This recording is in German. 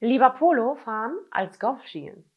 Lieber Polo fahren als Golf spielen.